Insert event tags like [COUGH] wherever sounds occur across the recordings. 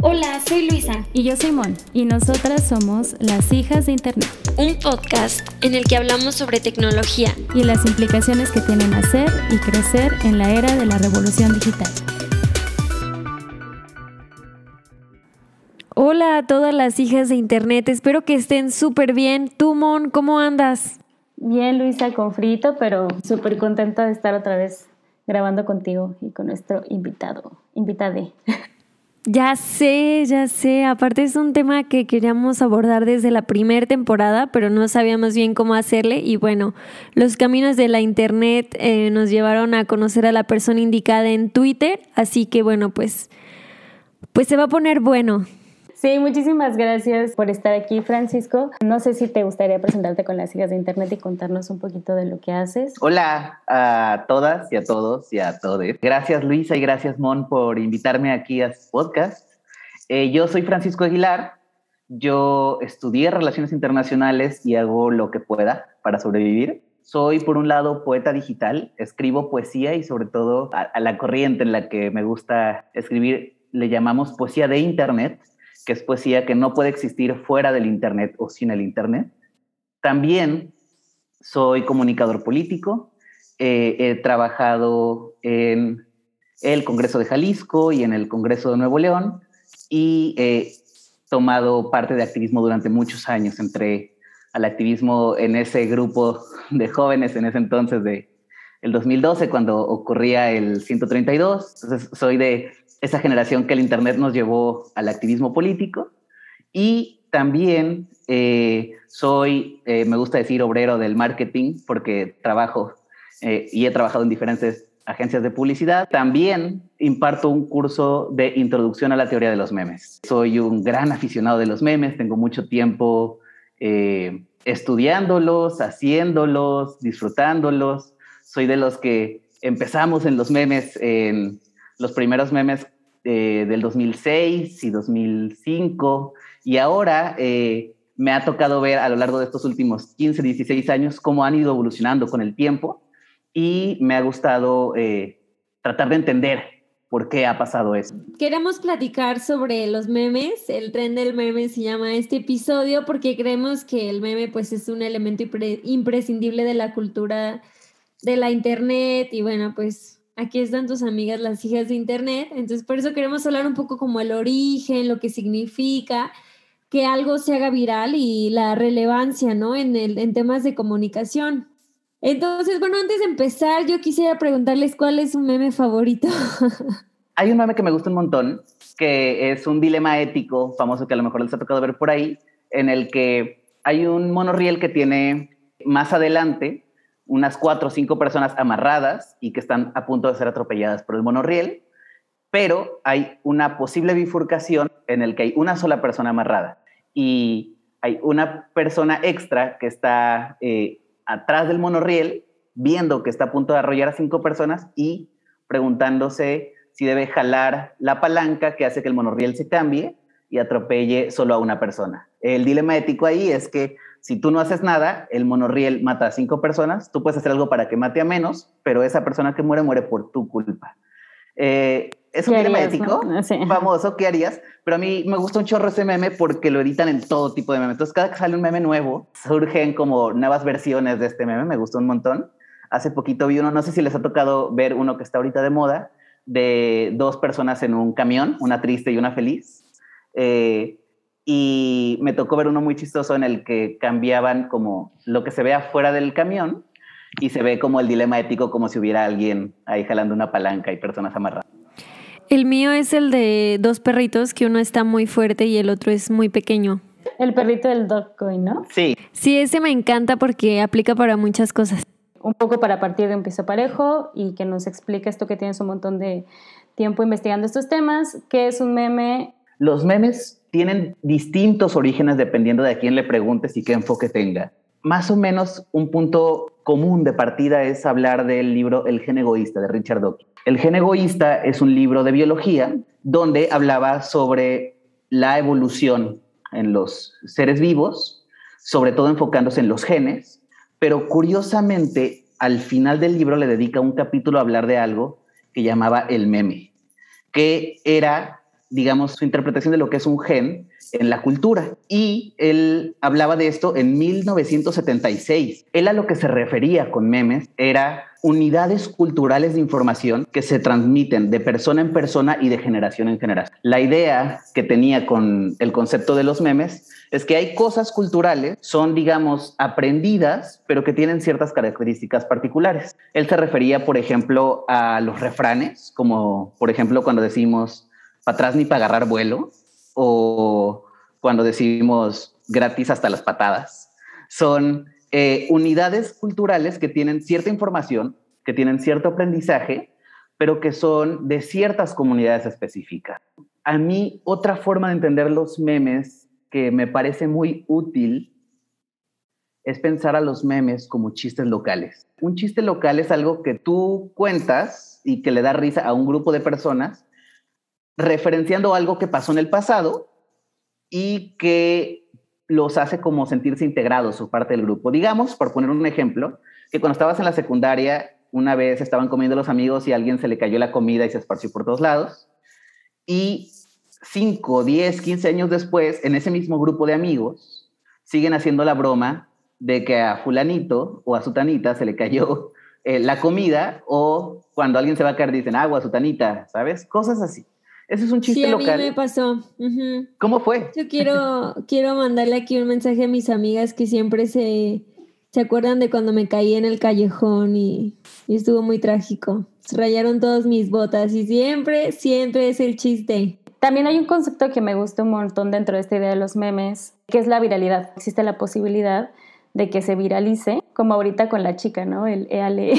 Hola, soy Luisa. Y yo soy Mon. Y nosotras somos las hijas de Internet. Un podcast en el que hablamos sobre tecnología y las implicaciones que tienen hacer y crecer en la era de la revolución digital. Hola a todas las hijas de Internet. Espero que estén súper bien. Tú, Mon, ¿cómo andas? Bien, Luisa, con frito, pero súper contenta de estar otra vez grabando contigo y con nuestro invitado, invitade. Ya sé, ya sé. Aparte es un tema que queríamos abordar desde la primera temporada, pero no sabíamos bien cómo hacerle. Y bueno, los caminos de la internet eh, nos llevaron a conocer a la persona indicada en Twitter. Así que bueno, pues, pues se va a poner bueno. Sí, muchísimas gracias por estar aquí, Francisco. No sé si te gustaría presentarte con las hijas de Internet y contarnos un poquito de lo que haces. Hola a todas y a todos y a todos. Gracias, Luisa, y gracias, Mon, por invitarme aquí a su podcast. Eh, yo soy Francisco Aguilar. Yo estudié Relaciones Internacionales y hago lo que pueda para sobrevivir. Soy, por un lado, poeta digital, escribo poesía y sobre todo a la corriente en la que me gusta escribir le llamamos poesía de Internet que es poesía que no puede existir fuera del Internet o sin el Internet. También soy comunicador político, eh, he trabajado en el Congreso de Jalisco y en el Congreso de Nuevo León y he tomado parte de activismo durante muchos años. Entré al activismo en ese grupo de jóvenes en ese entonces de el 2012 cuando ocurría el 132. Entonces soy de esa generación que el Internet nos llevó al activismo político. Y también eh, soy, eh, me gusta decir, obrero del marketing porque trabajo eh, y he trabajado en diferentes agencias de publicidad. También imparto un curso de introducción a la teoría de los memes. Soy un gran aficionado de los memes, tengo mucho tiempo estudiándolos, haciéndolos, disfrutándolos. Soy de los que empezamos en los memes en los primeros memes eh, del 2006 y 2005, y ahora eh, me ha tocado ver a lo largo de estos últimos 15, 16 años cómo han ido evolucionando con el tiempo, y me ha gustado eh, tratar de entender por qué ha pasado eso. Queremos platicar sobre los memes, el tren del meme se llama este episodio porque creemos que el meme pues es un elemento imprescindible de la cultura de la internet. Y bueno, pues aquí están tus amigas las hijas de Internet. Entonces, por eso queremos hablar un poco como el origen, lo que significa que algo se haga viral y la relevancia, ¿no? En, el, en temas de comunicación. Entonces, bueno, antes de empezar, yo quisiera preguntarles cuál es su meme favorito. [LAUGHS] Hay un meme que me gusta un montón, que es un dilema ético famoso que a lo mejor les ha tocado ver por ahí, en el que hay un monorriel que tiene más adelante unas cuatro o cinco personas amarradas y que están a punto de ser atropelladas por el monorriel, pero hay una posible bifurcación en el que hay una sola persona amarrada y hay una persona extra que está eh, atrás del monorriel viendo que está a punto de arrollar a cinco personas y preguntándose si debe jalar la palanca que hace que el monorriel se cambie y atropelle solo a una persona. El dilema ético ahí es que si tú no haces nada, el monorriel mata a cinco personas, tú puedes hacer algo para que mate a menos, pero esa persona que muere muere por tu culpa. Eh, es un dilema ético famoso, ¿qué harías? Pero a mí me gusta un chorro ese meme porque lo editan en todo tipo de memes. Entonces, cada que sale un meme nuevo, surgen como nuevas versiones de este meme, me gustó un montón. Hace poquito vi uno, no sé si les ha tocado ver uno que está ahorita de moda, de dos personas en un camión, una triste y una feliz. Eh, y me tocó ver uno muy chistoso en el que cambiaban como lo que se ve afuera del camión y se ve como el dilema ético como si hubiera alguien ahí jalando una palanca y personas amarradas. El mío es el de dos perritos, que uno está muy fuerte y el otro es muy pequeño. El perrito del Dogcoin, ¿no? Sí. Sí, ese me encanta porque aplica para muchas cosas. Un poco para partir de un piso parejo y que nos explique esto que tienes un montón de tiempo investigando estos temas, qué es un meme. Los memes tienen distintos orígenes dependiendo de a quién le preguntes y qué enfoque tenga. Más o menos un punto común de partida es hablar del libro El gen egoísta de Richard Dawkins. El gen egoísta es un libro de biología donde hablaba sobre la evolución en los seres vivos, sobre todo enfocándose en los genes, pero curiosamente al final del libro le dedica un capítulo a hablar de algo que llamaba el meme, que era digamos, su interpretación de lo que es un gen en la cultura. Y él hablaba de esto en 1976. Él a lo que se refería con memes era unidades culturales de información que se transmiten de persona en persona y de generación en generación. La idea que tenía con el concepto de los memes es que hay cosas culturales, son, digamos, aprendidas, pero que tienen ciertas características particulares. Él se refería, por ejemplo, a los refranes, como, por ejemplo, cuando decimos para atrás ni para agarrar vuelo, o cuando decimos gratis hasta las patadas. Son eh, unidades culturales que tienen cierta información, que tienen cierto aprendizaje, pero que son de ciertas comunidades específicas. A mí, otra forma de entender los memes que me parece muy útil es pensar a los memes como chistes locales. Un chiste local es algo que tú cuentas y que le da risa a un grupo de personas, referenciando algo que pasó en el pasado y que los hace como sentirse integrados su parte del grupo. Digamos, por poner un ejemplo, que cuando estabas en la secundaria, una vez estaban comiendo los amigos y a alguien se le cayó la comida y se esparció por todos lados. Y 5, 10, 15 años después, en ese mismo grupo de amigos, siguen haciendo la broma de que a fulanito o a sutanita se le cayó eh, la comida o cuando alguien se va a caer dicen agua, sutanita, ¿sabes? Cosas así. Eso es un chiste sí, a local. mí me pasó. ¿Cómo fue? Yo quiero, quiero mandarle aquí un mensaje a mis amigas que siempre se, se acuerdan de cuando me caí en el callejón y, y estuvo muy trágico. Se rayaron todas mis botas y siempre, siempre es el chiste. También hay un concepto que me gusta un montón dentro de esta idea de los memes, que es la viralidad. Existe la posibilidad de que se viralice, como ahorita con la chica, ¿no? El EALE. [LAUGHS]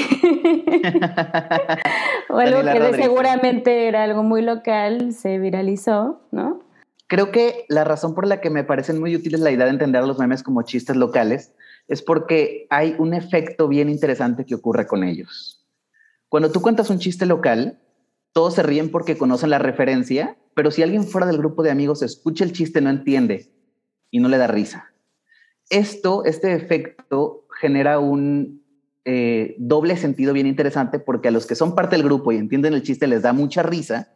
o algo que seguramente era algo muy local, se viralizó, ¿no? Creo que la razón por la que me parecen muy útiles la idea de entender los memes como chistes locales es porque hay un efecto bien interesante que ocurre con ellos. Cuando tú cuentas un chiste local, todos se ríen porque conocen la referencia, pero si alguien fuera del grupo de amigos escucha el chiste no entiende y no le da risa. Esto, este efecto genera un eh, doble sentido bien interesante porque a los que son parte del grupo y entienden el chiste les da mucha risa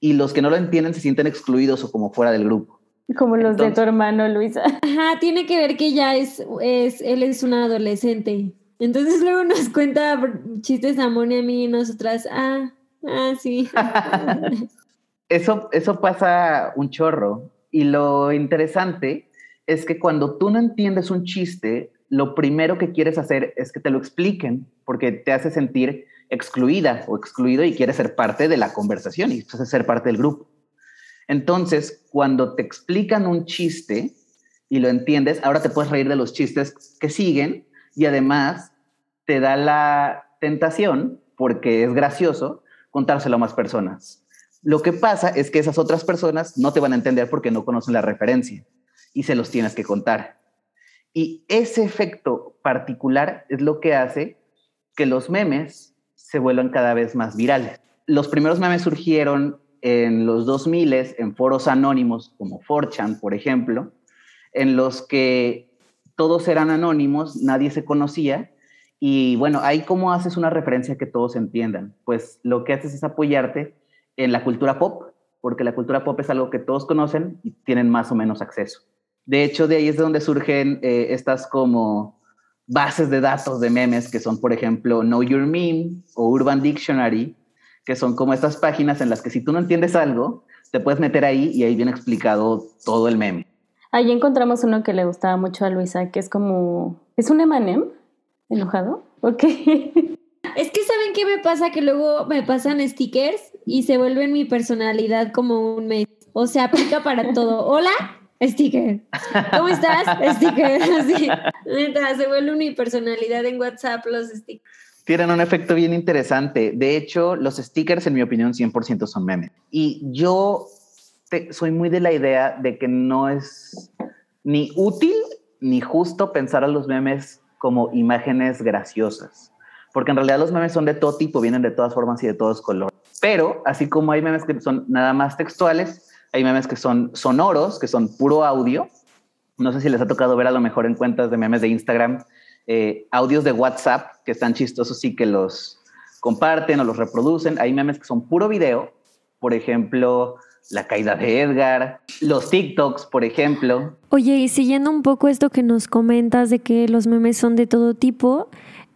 y los que no lo entienden se sienten excluidos o como fuera del grupo. Como los de tu hermano, Luisa. Ajá, tiene que ver que ya es, es, él es un adolescente. Entonces luego nos cuenta chistes a Moni a mí y nosotras, ah, ah, sí. [LAUGHS] eso, eso pasa un chorro. Y lo interesante es que cuando tú no entiendes un chiste, lo primero que quieres hacer es que te lo expliquen, porque te hace sentir excluida o excluido y quieres ser parte de la conversación y ser parte del grupo. Entonces, cuando te explican un chiste y lo entiendes, ahora te puedes reír de los chistes que siguen y además te da la tentación, porque es gracioso, contárselo a más personas. Lo que pasa es que esas otras personas no te van a entender porque no conocen la referencia y se los tienes que contar. Y ese efecto particular es lo que hace que los memes se vuelvan cada vez más virales. Los primeros memes surgieron en los 2000 en foros anónimos como 4chan, por ejemplo, en los que todos eran anónimos, nadie se conocía. Y bueno, ahí cómo haces una referencia que todos entiendan. Pues lo que haces es apoyarte en la cultura pop, porque la cultura pop es algo que todos conocen y tienen más o menos acceso. De hecho, de ahí es de donde surgen eh, estas como bases de datos de memes que son, por ejemplo, Know Your Meme o Urban Dictionary, que son como estas páginas en las que si tú no entiendes algo, te puedes meter ahí y ahí viene explicado todo el meme. Ahí encontramos uno que le gustaba mucho a Luisa, que es como, ¿es un Emanem enojado? Ok. [LAUGHS] Es que ¿saben qué me pasa? Que luego me pasan stickers y se vuelven mi personalidad como un mes. O sea, aplica para [LAUGHS] todo. Hola, sticker. ¿Cómo estás? Sticker. [LAUGHS] Así. se vuelve mi personalidad en WhatsApp los stickers. Tienen un efecto bien interesante. De hecho, los stickers, en mi opinión, 100% son memes. Y yo soy muy de la idea de que no es ni útil ni justo pensar a los memes como imágenes graciosas. Porque en realidad los memes son de todo tipo, vienen de todas formas y de todos colores. Pero así como hay memes que son nada más textuales, hay memes que son sonoros, que son puro audio. No sé si les ha tocado ver a lo mejor en cuentas de memes de Instagram, eh, audios de WhatsApp que están chistosos y que los comparten o los reproducen. Hay memes que son puro video. Por ejemplo, la caída de Edgar, los TikToks, por ejemplo. Oye, y siguiendo un poco esto que nos comentas de que los memes son de todo tipo,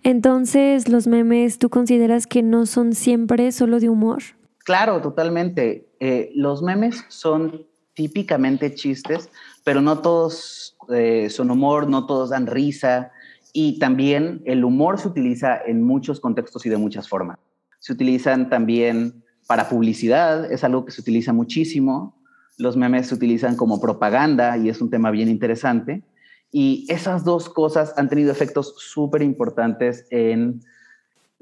entonces los memes tú consideras que no son siempre solo de humor. Claro, totalmente. Eh, los memes son típicamente chistes, pero no todos eh, son humor, no todos dan risa. Y también el humor se utiliza en muchos contextos y de muchas formas. Se utilizan también para publicidad, es algo que se utiliza muchísimo. Los memes se utilizan como propaganda y es un tema bien interesante. Y esas dos cosas han tenido efectos súper importantes en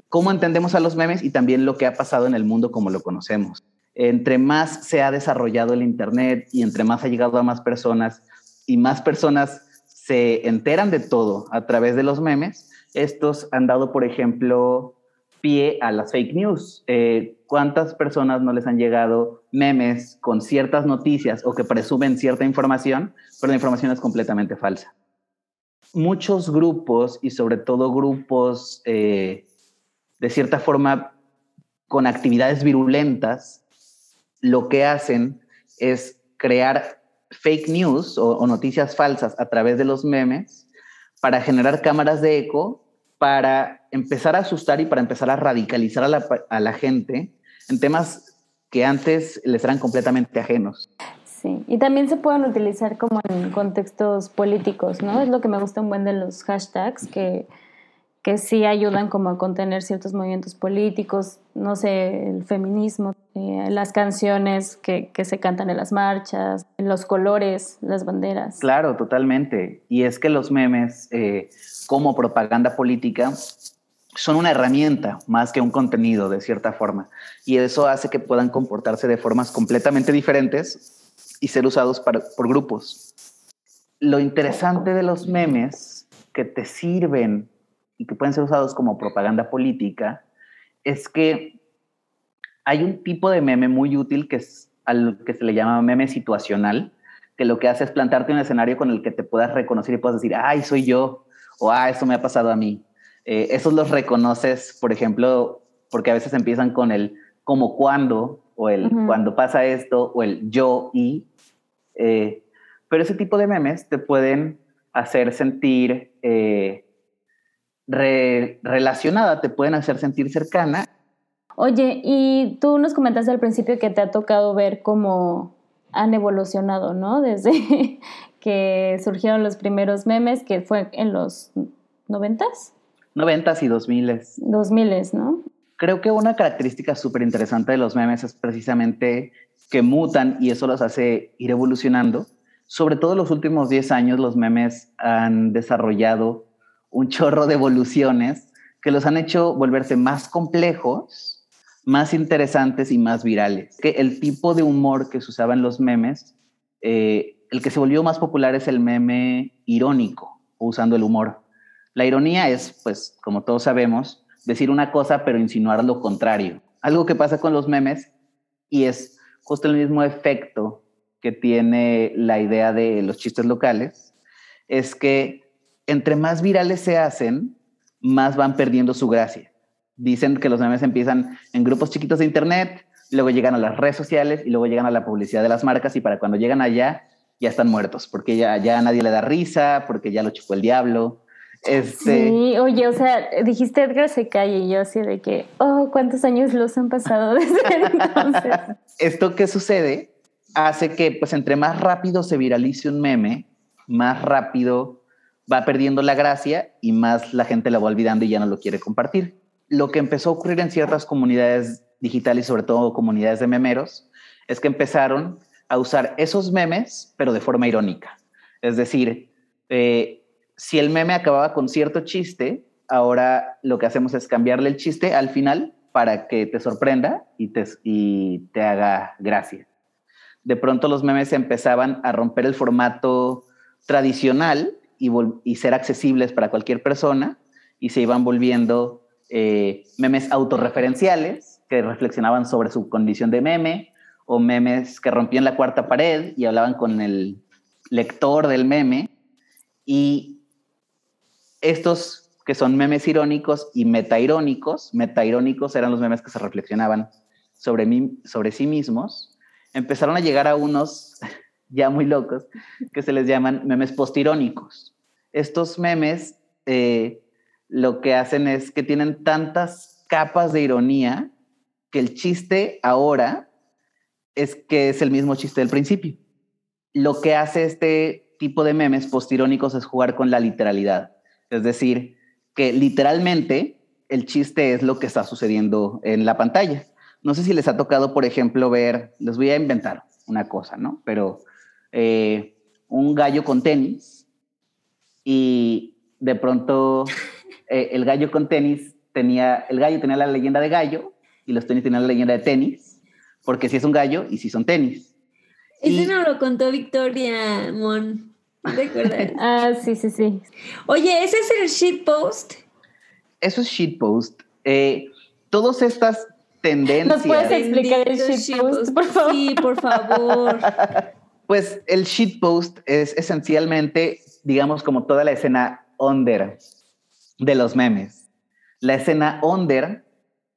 cómo entendemos a los memes y también lo que ha pasado en el mundo como lo conocemos. Entre más se ha desarrollado el Internet y entre más ha llegado a más personas y más personas se enteran de todo a través de los memes, estos han dado, por ejemplo, a las fake news. Eh, ¿Cuántas personas no les han llegado memes con ciertas noticias o que presumen cierta información, pero la información es completamente falsa? Muchos grupos y sobre todo grupos eh, de cierta forma con actividades virulentas, lo que hacen es crear fake news o, noticias falsas a través de los memes para generar cámaras de eco, para empezar a asustar y para empezar a radicalizar a la, a la gente en temas que antes les eran completamente ajenos. Sí, y también se pueden utilizar como en contextos políticos, ¿no? Es lo que me gusta un buen de los hashtags, que que sí ayudan como a contener ciertos movimientos políticos, no sé, el feminismo, eh, las canciones que, que, se cantan en las marchas, los colores, las banderas. Claro, totalmente. Y es que los memes eh, como propaganda política son una herramienta más que un contenido, de cierta forma. Y eso hace que puedan comportarse de formas completamente diferentes y ser usados para, por grupos. Lo interesante de los memes que te sirven y que pueden ser usados como propaganda política, es que hay un tipo de meme muy útil que es al que se le llama meme situacional, que lo que hace es plantarte un escenario con el que te puedas reconocer y puedas decir, ay, soy yo, o ah, eso me ha pasado a mí. Eh, esos los reconoces, por ejemplo, porque a veces empiezan con el como cuando, o el cuando pasa esto, o el yo y. Eh, pero ese tipo de memes te pueden hacer sentir eh, relacionada, te pueden hacer sentir cercana. Oye, y tú nos comentaste al principio que te ha tocado ver cómo han evolucionado, ¿no? [LAUGHS] Desde que surgieron los primeros memes, que fue en los noventas. Noventas y dos miles. Dos miles, ¿no? Creo que una característica súper interesante de los memes es precisamente que mutan y eso los hace ir evolucionando. Sobre todo en los últimos 10 años los memes han desarrollado un chorro de evoluciones que los han hecho volverse más complejos, más interesantes y más virales. Que el tipo de humor que se usaba en los memes, eh, el que se volvió más popular es el meme irónico, usando el humor. La ironía es, pues, como todos sabemos, decir una cosa pero insinuar lo contrario. Algo que pasa con los memes y es justo el mismo efecto que tiene la idea de los chistes locales, es que entre más virales se hacen, más van perdiendo su gracia. Dicen que los memes empiezan en grupos chiquitos de internet, luego llegan a las redes sociales y luego llegan a la publicidad de las marcas y para cuando llegan allá ya están muertos, porque ya, ya nadie le da risa, porque ya lo chupó el diablo. Este... Sí, oye, o sea, dijiste Edgar se calle y yo así de que, oh, ¿cuántos años los han pasado [LAUGHS] desde entonces? Esto que sucede hace que, pues, entre más rápido se viralice un meme, más rápido va perdiendo la gracia y más la gente la va olvidando y ya no lo quiere compartir. Lo que empezó a ocurrir en ciertas comunidades digitales, sobre todo comunidades de memeros, es que empezaron a usar esos memes, pero de forma irónica. Es decir, eh, si el meme acababa con cierto chiste, ahora lo que hacemos es cambiarle el chiste al final para que te sorprenda y te, y te haga gracia. De pronto los memes empezaban a romper el formato tradicional y, ser accesibles para cualquier persona y se iban volviendo eh, memes autorreferenciales que reflexionaban sobre su condición de meme o memes que rompían la cuarta pared y hablaban con el lector del meme. Y estos que son memes irónicos y metairónicos, metairónicos eran los memes que se reflexionaban sobre, mí, sobre sí mismos empezaron a llegar a unos ya muy locos que se les llaman memes postirónicos. Estos memes eh, lo que hacen es que tienen tantas capas de ironía que el chiste ahora es que es el mismo chiste del principio. Lo que hace este tipo de memes postirónicos es jugar con la literalidad. Es decir, que literalmente el chiste es lo que está sucediendo en la pantalla. No sé si les ha tocado, por ejemplo, ver, les voy a inventar una cosa, ¿no? Pero eh, un gallo con tenis y de pronto [LAUGHS] eh, el gallo con tenis tenía, el gallo tenía la leyenda de gallo y los tenis tenían la leyenda de tenis, porque si es un gallo y si son tenis. Ese no lo contó Victoria Mon. ¿Te [LAUGHS] ah, sí, sí, sí. Oye, ¿ese es el shitpost? Eso es shitpost. Eh, todas estas tendencias. ¿Nos puedes explicar el shitpost, por favor? Sí, por favor. [LAUGHS] Pues el shitpost es esencialmente, digamos, como toda la escena under de los memes. La escena under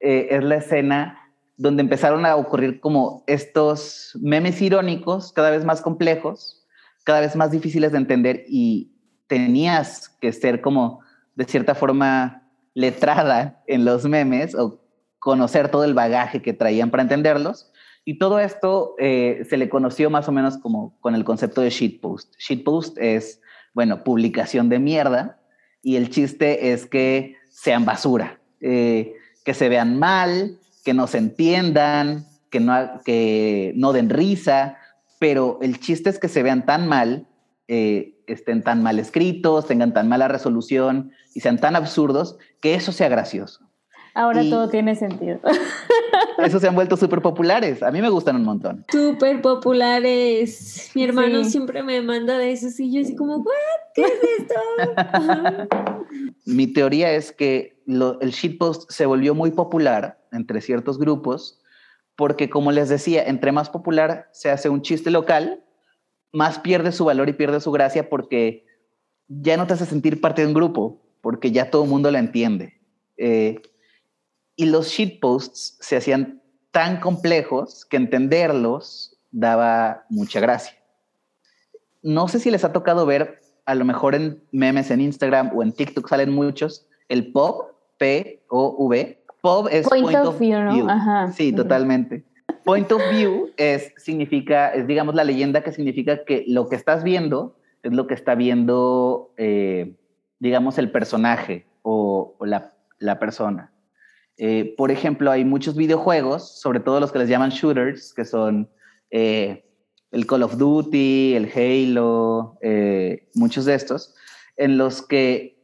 eh, es la escena donde empezaron a ocurrir como estos memes irónicos cada vez más complejos, cada vez más difíciles de entender y tenías que ser como de cierta forma letrada en los memes o conocer todo el bagaje que traían para entenderlos. Y todo esto eh, se le conoció más o menos como con el concepto de shitpost. Shitpost es, bueno, publicación de mierda y el chiste es que sean basura, eh, que se vean mal, que no se entiendan, que no, que no den risa, pero el chiste es que se vean tan mal, eh, estén tan mal escritos, tengan tan mala resolución y sean tan absurdos que eso sea gracioso. Ahora todo tiene sentido. [LAUGHS] Eso se han vuelto súper populares. A mí me gustan un montón. Súper populares. Mi hermano siempre me manda de esos y yo así como, ¿qué es esto? [LAUGHS] Mi teoría es que el shitpost se volvió muy popular entre ciertos grupos porque, como les decía, entre más popular se hace un chiste local, más pierde su valor y pierde su gracia porque ya no te hace sentir parte de un grupo, porque ya todo el mundo lo entiende. Eh, y los shitposts se hacían tan complejos que entenderlos daba mucha gracia. No sé si les ha tocado ver, a lo mejor en memes en Instagram o en TikTok salen muchos, el POV, P-O-V. POV es Point, of, View. Sí, totalmente. Point of View es, significa, es digamos la leyenda que significa que lo que estás viendo es lo que está viendo, eh, digamos, el personaje o, la, la persona. Eh, por ejemplo, hay muchos videojuegos, sobre todo los que les llaman shooters, que son eh, el Call of Duty, el Halo, eh, muchos de estos, en los que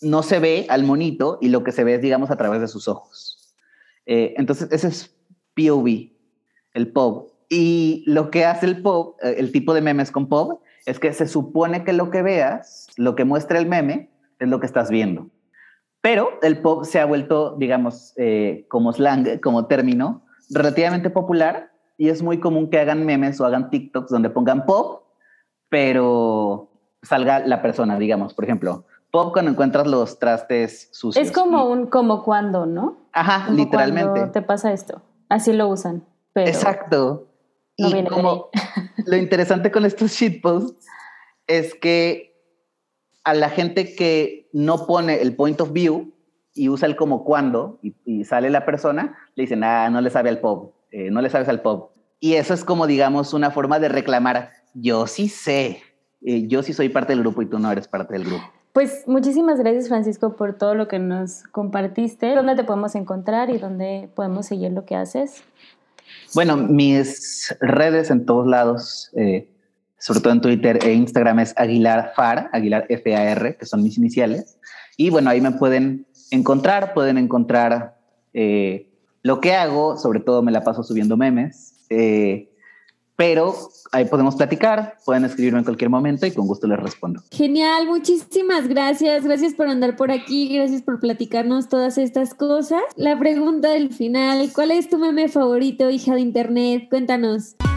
no se ve al monito y lo que se ve es, digamos, a través de sus ojos. entonces, ese es POV, el POV. Y lo que hace el POV, el tipo de memes con POV, es que se supone que lo que veas, lo que muestra el meme, es lo que estás viendo. Pero el pop se ha vuelto, digamos, eh, como slang, como término, relativamente popular y es muy común que hagan memes o hagan TikToks donde pongan pop, pero salga la persona, digamos, por ejemplo, pop cuando encuentras los trastes sucios. Es como un como cuando, ¿no? Ajá, literalmente. te pasa esto. Así lo usan. Exacto. y como [LAUGHS] lo interesante con estos shitposts es que a la gente que no pone el point of view y usa el como cuando y, sale la persona, le dicen, ah, no le sabe al pop, eh, no le sabes al pop. Y eso es como, digamos, una forma de reclamar, yo sí sé, eh, yo sí soy parte del grupo y tú no eres parte del grupo. Pues muchísimas gracias Francisco por todo lo que nos compartiste. ¿Dónde te podemos encontrar y dónde podemos seguir lo que haces? Bueno, mis redes en todos lados, eh, sobre todo en Twitter e Instagram es Aguilar Far, Aguilar F-A-R, que son mis iniciales. Y bueno, ahí me pueden encontrar, pueden encontrar eh, lo que hago, sobre todo me la paso subiendo memes, eh, pero ahí podemos platicar, pueden escribirme en cualquier momento y con gusto les respondo. Genial, muchísimas gracias, gracias por andar por aquí, gracias por platicarnos todas estas cosas. La pregunta del final, ¿cuál es tu meme favorito, hija de internet? Cuéntanos.